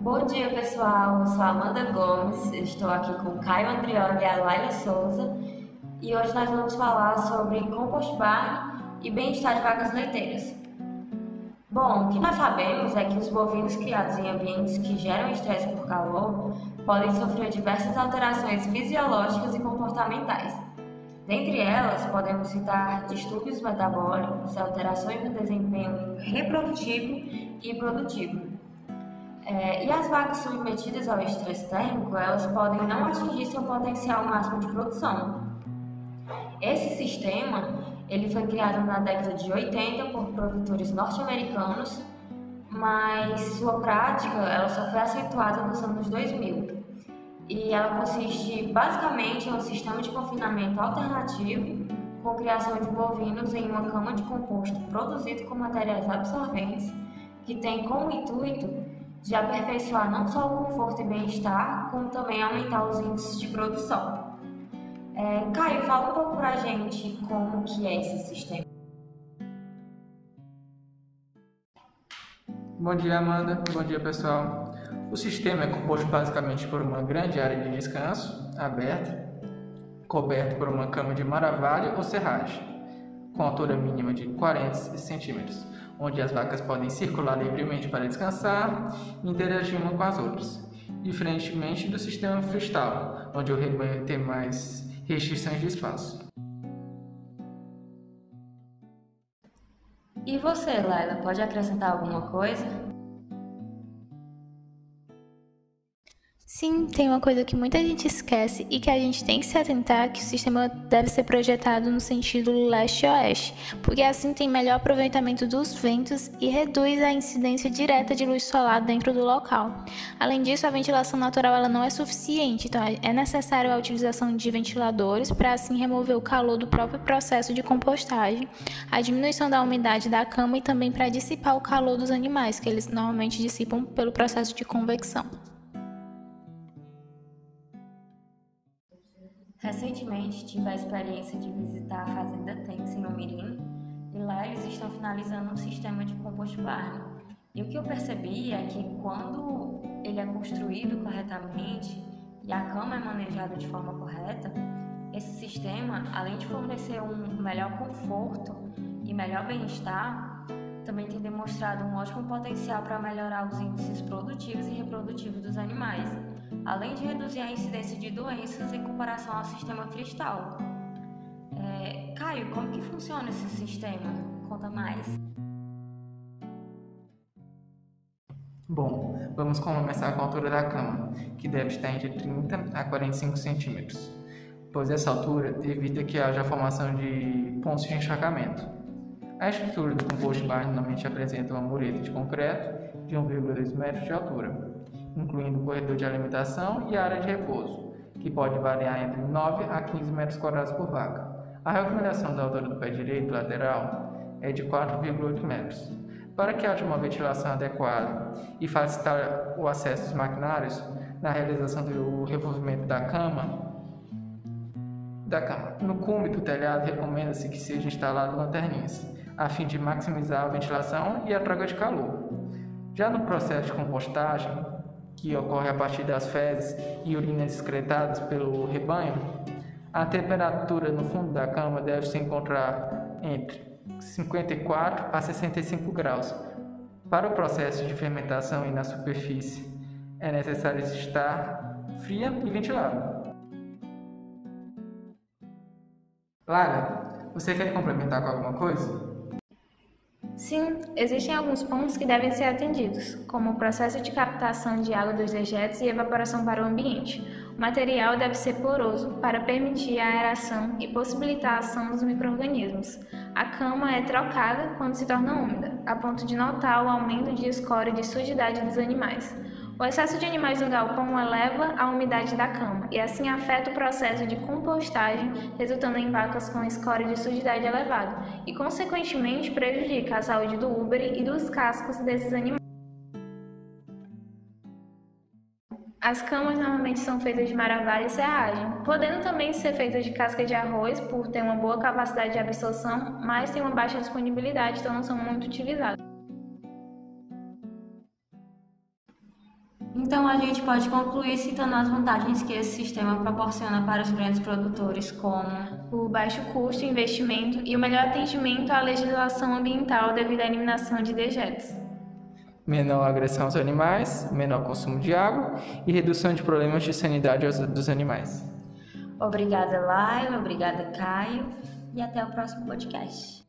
Bom dia, pessoal. Eu sou Amanda Gomes, estou aqui com Caio Andrioli e a Laila Souza e hoje nós vamos falar sobre compost barn e bem-estar de vacas leiteiras. Bom, o que nós sabemos é que os bovinos criados em ambientes que geram estresse por calor podem sofrer diversas alterações fisiológicas e comportamentais. Dentre elas, podemos citar distúrbios metabólicos, alterações no desempenho reprodutivo e produtivo. É, e as vacas submetidas ao estresse térmico, elas podem não atingir seu potencial máximo de produção. Esse sistema, ele foi criado na década de 80 por produtores norte-americanos, mas sua prática, ela só foi acentuada nos anos 2000. E ela consiste basicamente em um sistema de confinamento alternativo com criação de bovinos em uma cama de composto produzido com materiais absorventes que tem como intuito de aperfeiçoar não só o conforto e bem-estar, como também aumentar os índices de produção. É, Caio, fala um pouco pra gente como que é esse sistema. Bom dia, Amanda. Bom dia, pessoal. O sistema é composto basicamente por uma grande área de descanso, aberta, coberta por uma cama de maravilha ou serragem, com altura mínima de 40 centímetros, onde as vacas podem circular livremente para descansar e interagir uma com as outras, diferentemente do sistema freestyle, onde o rebanho tem mais restrições de espaço. E você, Laila, pode acrescentar alguma coisa? Sim, tem uma coisa que muita gente esquece e que a gente tem que se atentar que o sistema deve ser projetado no sentido leste-oeste, porque assim tem melhor aproveitamento dos ventos e reduz a incidência direta de luz solar dentro do local. Além disso, a ventilação natural ela não é suficiente, então é necessário a utilização de ventiladores para assim remover o calor do próprio processo de compostagem, a diminuição da umidade da cama e também para dissipar o calor dos animais, que eles normalmente dissipam pelo processo de convecção. Recentemente tive a experiência de visitar a Fazenda Tanks em Umirim e lá eles estão finalizando um sistema de compost barn. E o que eu percebi é que quando ele é construído corretamente e a cama é manejada de forma correta, esse sistema, além de fornecer um melhor conforto e melhor bem-estar, também tem demonstrado um ótimo potencial para melhorar os índices produtivos e reprodutivos dos animais além de reduzir a incidência de doenças em comparação ao sistema cristal. É, Caio, como que funciona esse sistema? Conta mais. Bom, vamos começar com a altura da cama, que deve estar entre 30 a 45 centímetros, pois essa altura evita que haja formação de pontos de encharcamento. A estrutura do composto normalmente apresenta uma mureta de concreto de 1,2 metros de altura, incluindo o corredor de alimentação e área de repouso, que pode variar entre 9 a 15 metros quadrados por vaca. A recomendação da altura do pé direito lateral é de 4,8 metros. Para que haja uma ventilação adequada e facilitar o acesso dos maquinários na realização do revolvimento da cama, da cama. No cume do telhado, recomenda-se que seja instalado lanterninhas, a fim de maximizar a ventilação e a troca de calor. Já no processo de compostagem, que ocorre a partir das fezes e urinas excretadas pelo rebanho, a temperatura no fundo da cama deve se encontrar entre 54 a 65 graus. Para o processo de fermentação e na superfície, é necessário estar fria e ventilada. Lara, você quer complementar com alguma coisa? Sim, existem alguns pontos que devem ser atendidos, como o processo de captação de água dos dejetos e evaporação para o ambiente. O material deve ser poroso para permitir a aeração e possibilitar a ação dos microrganismos. A cama é trocada quando se torna úmida, a ponto de notar o aumento de escória e de sujidade dos animais. O excesso de animais no galpão eleva a umidade da cama e assim afeta o processo de compostagem, resultando em vacas com escória de sujidade elevada e, consequentemente, prejudica a saúde do úbere e dos cascos desses animais. As camas normalmente são feitas de maravilha e serragem, podendo também ser feitas de casca de arroz por ter uma boa capacidade de absorção, mas tem uma baixa disponibilidade, então não são muito utilizadas. Então a gente pode concluir citando as vantagens que esse sistema proporciona para os grandes produtores, como o baixo custo, investimento e o melhor atendimento à legislação ambiental devido à eliminação de dejetos. Menor agressão aos animais, menor consumo de água e redução de problemas de sanidade dos animais. Obrigada, Laila. Obrigada, Caio. E até o próximo podcast.